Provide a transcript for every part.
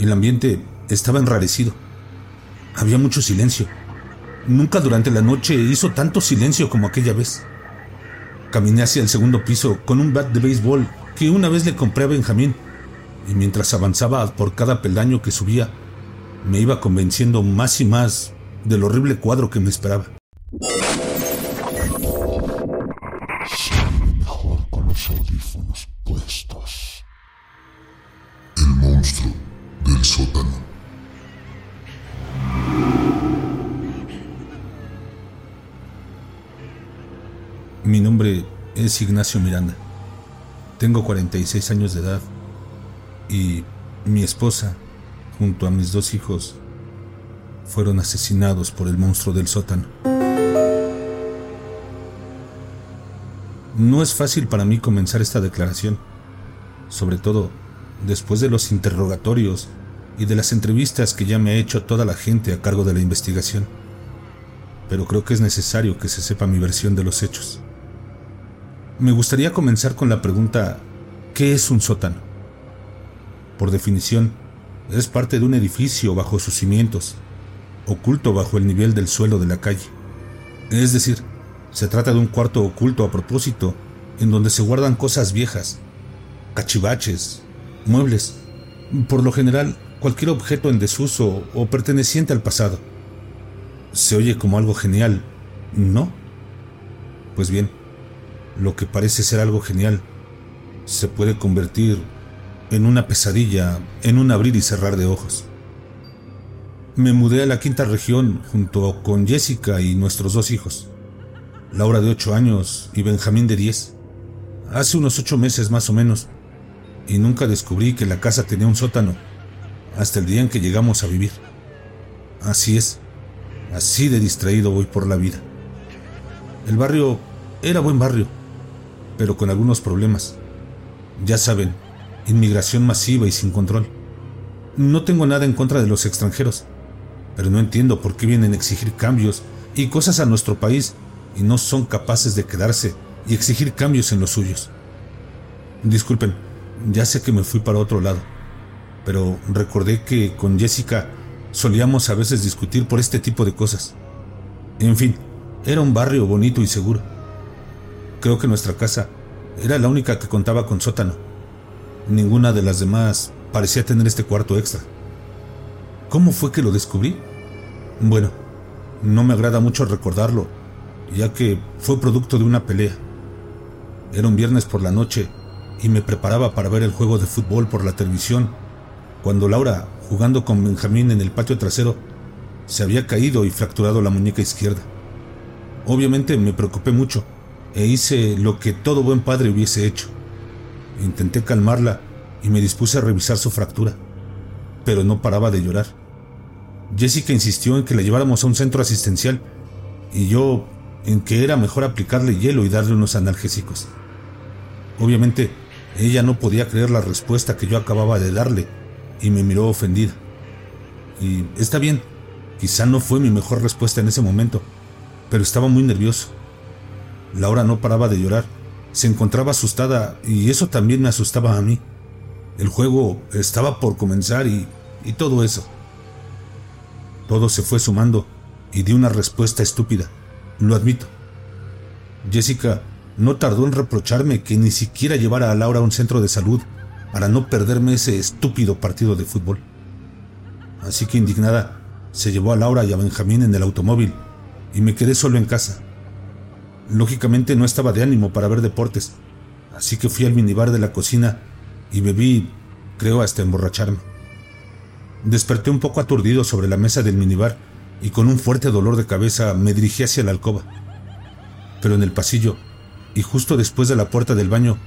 El ambiente estaba enrarecido. Había mucho silencio. Nunca durante la noche hizo tanto silencio como aquella vez. Caminé hacia el segundo piso con un bat de béisbol que una vez le compré a Benjamín, y mientras avanzaba por cada peldaño que subía, me iba convenciendo más y más del horrible cuadro que me esperaba. con los audífonos puestos. El monstruo del sótano. Mi nombre es Ignacio Miranda. Tengo 46 años de edad y mi esposa, junto a mis dos hijos, fueron asesinados por el monstruo del sótano. No es fácil para mí comenzar esta declaración, sobre todo después de los interrogatorios y de las entrevistas que ya me ha hecho toda la gente a cargo de la investigación, pero creo que es necesario que se sepa mi versión de los hechos. Me gustaría comenzar con la pregunta, ¿qué es un sótano? Por definición, es parte de un edificio bajo sus cimientos, oculto bajo el nivel del suelo de la calle. Es decir, se trata de un cuarto oculto a propósito, en donde se guardan cosas viejas, cachivaches, muebles, por lo general cualquier objeto en desuso o perteneciente al pasado. Se oye como algo genial, ¿no? Pues bien, lo que parece ser algo genial se puede convertir en una pesadilla, en un abrir y cerrar de ojos. Me mudé a la quinta región junto con Jessica y nuestros dos hijos, Laura de 8 años y Benjamín de 10, hace unos ocho meses más o menos, y nunca descubrí que la casa tenía un sótano hasta el día en que llegamos a vivir. Así es, así de distraído voy por la vida. El barrio era buen barrio, pero con algunos problemas. Ya saben, inmigración masiva y sin control. No tengo nada en contra de los extranjeros, pero no entiendo por qué vienen a exigir cambios y cosas a nuestro país y no son capaces de quedarse y exigir cambios en los suyos. Disculpen, ya sé que me fui para otro lado, pero recordé que con Jessica solíamos a veces discutir por este tipo de cosas. En fin, era un barrio bonito y seguro. Creo que nuestra casa era la única que contaba con sótano. Ninguna de las demás parecía tener este cuarto extra. ¿Cómo fue que lo descubrí? Bueno, no me agrada mucho recordarlo, ya que fue producto de una pelea. Era un viernes por la noche y me preparaba para ver el juego de fútbol por la televisión, cuando Laura, jugando con Benjamín en el patio trasero, se había caído y fracturado la muñeca izquierda. Obviamente me preocupé mucho e hice lo que todo buen padre hubiese hecho. Intenté calmarla y me dispuse a revisar su fractura, pero no paraba de llorar. Jessica insistió en que la lleváramos a un centro asistencial y yo en que era mejor aplicarle hielo y darle unos analgésicos. Obviamente, ella no podía creer la respuesta que yo acababa de darle y me miró ofendida. Y está bien, quizá no fue mi mejor respuesta en ese momento, pero estaba muy nervioso. Laura no paraba de llorar, se encontraba asustada y eso también me asustaba a mí. El juego estaba por comenzar y, y todo eso. Todo se fue sumando y di una respuesta estúpida, lo admito. Jessica no tardó en reprocharme que ni siquiera llevara a Laura a un centro de salud para no perderme ese estúpido partido de fútbol. Así que indignada, se llevó a Laura y a Benjamín en el automóvil y me quedé solo en casa. Lógicamente no estaba de ánimo para ver deportes, así que fui al minibar de la cocina y bebí, creo, hasta emborracharme. Desperté un poco aturdido sobre la mesa del minibar y con un fuerte dolor de cabeza me dirigí hacia la alcoba. Pero en el pasillo, y justo después de la puerta del baño,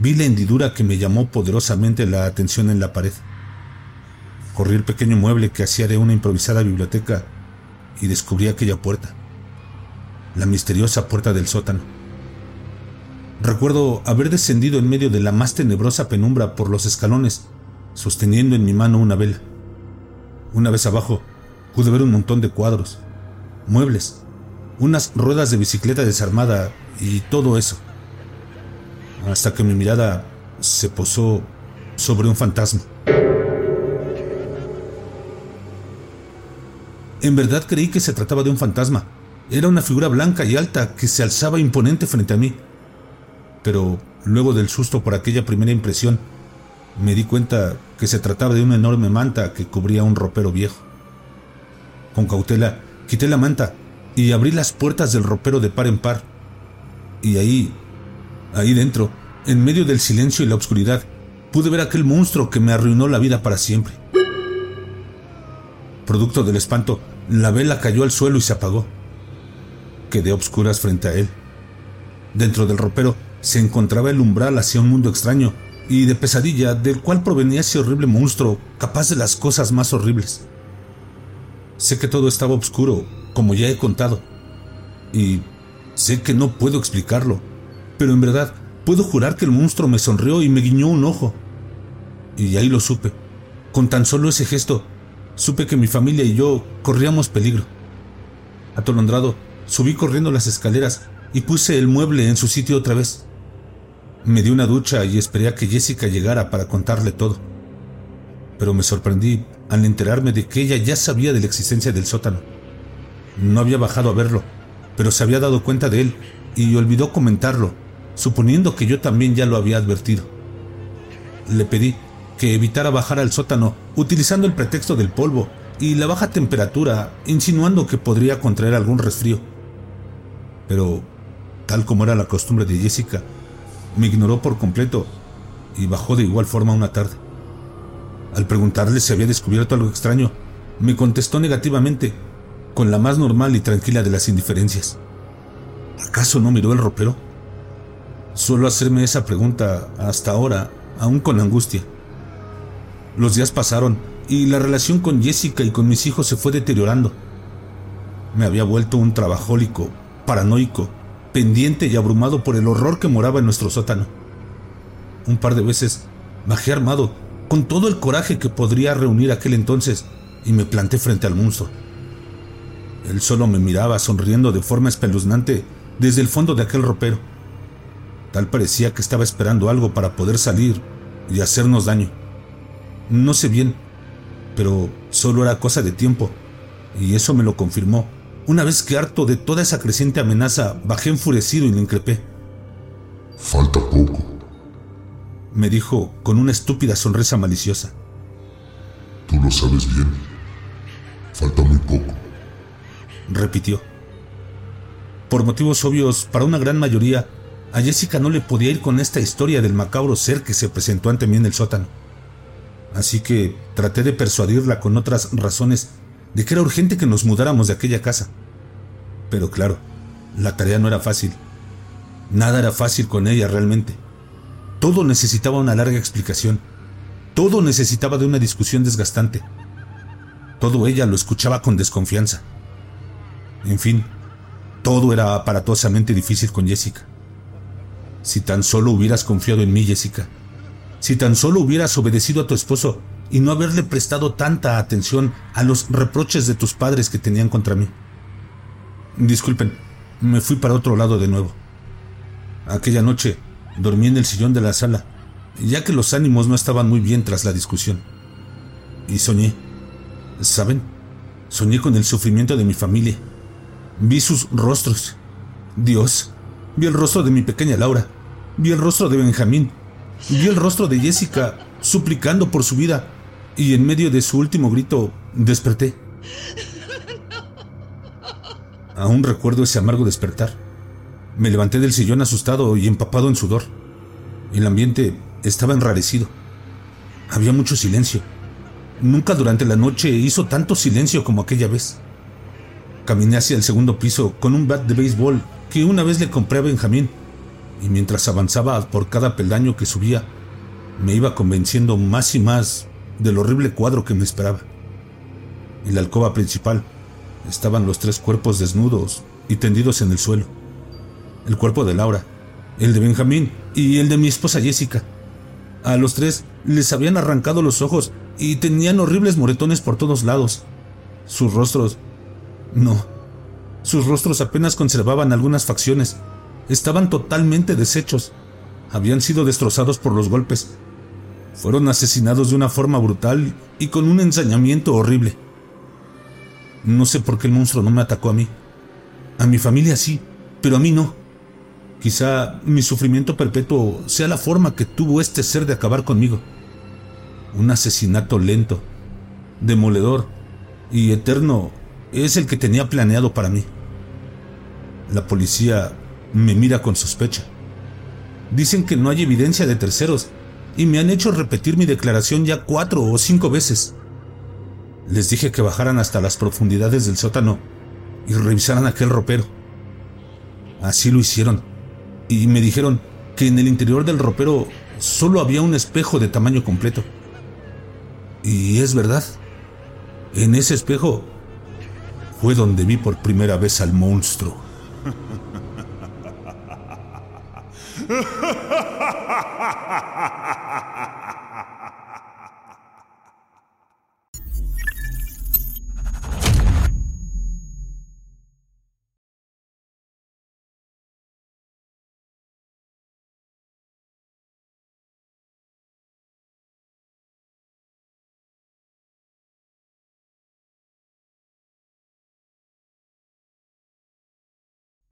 vi la hendidura que me llamó poderosamente la atención en la pared. Corrí el pequeño mueble que hacía de una improvisada biblioteca y descubrí aquella puerta la misteriosa puerta del sótano. Recuerdo haber descendido en medio de la más tenebrosa penumbra por los escalones, sosteniendo en mi mano una vela. Una vez abajo, pude ver un montón de cuadros, muebles, unas ruedas de bicicleta desarmada y todo eso. Hasta que mi mirada se posó sobre un fantasma. En verdad creí que se trataba de un fantasma. Era una figura blanca y alta que se alzaba imponente frente a mí. Pero luego del susto por aquella primera impresión, me di cuenta que se trataba de una enorme manta que cubría un ropero viejo. Con cautela, quité la manta y abrí las puertas del ropero de par en par. Y ahí, ahí dentro, en medio del silencio y la oscuridad, pude ver aquel monstruo que me arruinó la vida para siempre. Producto del espanto, la vela cayó al suelo y se apagó. Quedé a obscuras frente a él. Dentro del ropero se encontraba el umbral hacia un mundo extraño y de pesadilla del cual provenía ese horrible monstruo capaz de las cosas más horribles. Sé que todo estaba oscuro, como ya he contado, y sé que no puedo explicarlo, pero en verdad puedo jurar que el monstruo me sonrió y me guiñó un ojo. Y ahí lo supe. Con tan solo ese gesto, supe que mi familia y yo corríamos peligro. Atolondrado, subí corriendo las escaleras y puse el mueble en su sitio otra vez. Me di una ducha y esperé a que Jessica llegara para contarle todo. Pero me sorprendí al enterarme de que ella ya sabía de la existencia del sótano. No había bajado a verlo, pero se había dado cuenta de él y olvidó comentarlo, suponiendo que yo también ya lo había advertido. Le pedí que evitara bajar al sótano utilizando el pretexto del polvo y la baja temperatura, insinuando que podría contraer algún resfrío. Pero, tal como era la costumbre de Jessica, me ignoró por completo y bajó de igual forma una tarde. Al preguntarle si había descubierto algo extraño, me contestó negativamente, con la más normal y tranquila de las indiferencias. ¿Acaso no miró el ropero? Suelo hacerme esa pregunta hasta ahora, aún con angustia. Los días pasaron y la relación con Jessica y con mis hijos se fue deteriorando. Me había vuelto un trabajólico, paranoico, pendiente y abrumado por el horror que moraba en nuestro sótano. Un par de veces bajé armado, con todo el coraje que podría reunir aquel entonces, y me planté frente al monstruo. Él solo me miraba sonriendo de forma espeluznante desde el fondo de aquel ropero. Tal parecía que estaba esperando algo para poder salir y hacernos daño. No sé bien, pero solo era cosa de tiempo, y eso me lo confirmó una vez que harto de toda esa creciente amenaza, bajé enfurecido y le increpé. Falta poco. Me dijo con una estúpida sonrisa maliciosa. Tú lo sabes bien. Falta muy poco. Repitió. Por motivos obvios, para una gran mayoría, a Jessica no le podía ir con esta historia del macabro ser que se presentó ante mí en el sótano. Así que traté de persuadirla con otras razones de que era urgente que nos mudáramos de aquella casa. Pero claro, la tarea no era fácil. Nada era fácil con ella realmente. Todo necesitaba una larga explicación. Todo necesitaba de una discusión desgastante. Todo ella lo escuchaba con desconfianza. En fin, todo era aparatosamente difícil con Jessica. Si tan solo hubieras confiado en mí, Jessica. Si tan solo hubieras obedecido a tu esposo y no haberle prestado tanta atención a los reproches de tus padres que tenían contra mí. Disculpen, me fui para otro lado de nuevo. Aquella noche dormí en el sillón de la sala, ya que los ánimos no estaban muy bien tras la discusión. Y soñé, ¿saben? Soñé con el sufrimiento de mi familia. Vi sus rostros. Dios, vi el rostro de mi pequeña Laura. Vi el rostro de Benjamín. Vi el rostro de Jessica suplicando por su vida y en medio de su último grito desperté. Aún recuerdo ese amargo despertar. Me levanté del sillón asustado y empapado en sudor. El ambiente estaba enrarecido. Había mucho silencio. Nunca durante la noche hizo tanto silencio como aquella vez. Caminé hacia el segundo piso con un bat de béisbol que una vez le compré a Benjamín, y mientras avanzaba por cada peldaño que subía, me iba convenciendo más y más del horrible cuadro que me esperaba. En la alcoba principal estaban los tres cuerpos desnudos y tendidos en el suelo. El cuerpo de Laura, el de Benjamín y el de mi esposa Jessica. A los tres les habían arrancado los ojos y tenían horribles moretones por todos lados. Sus rostros... No. Sus rostros apenas conservaban algunas facciones. Estaban totalmente deshechos. Habían sido destrozados por los golpes fueron asesinados de una forma brutal y con un ensañamiento horrible. No sé por qué el monstruo no me atacó a mí. A mi familia sí, pero a mí no. Quizá mi sufrimiento perpetuo sea la forma que tuvo este ser de acabar conmigo. Un asesinato lento, demoledor y eterno es el que tenía planeado para mí. La policía me mira con sospecha. Dicen que no hay evidencia de terceros y me han hecho repetir mi declaración ya cuatro o cinco veces. Les dije que bajaran hasta las profundidades del sótano y revisaran aquel ropero. Así lo hicieron y me dijeron que en el interior del ropero solo había un espejo de tamaño completo. Y es verdad. En ese espejo fue donde vi por primera vez al monstruo.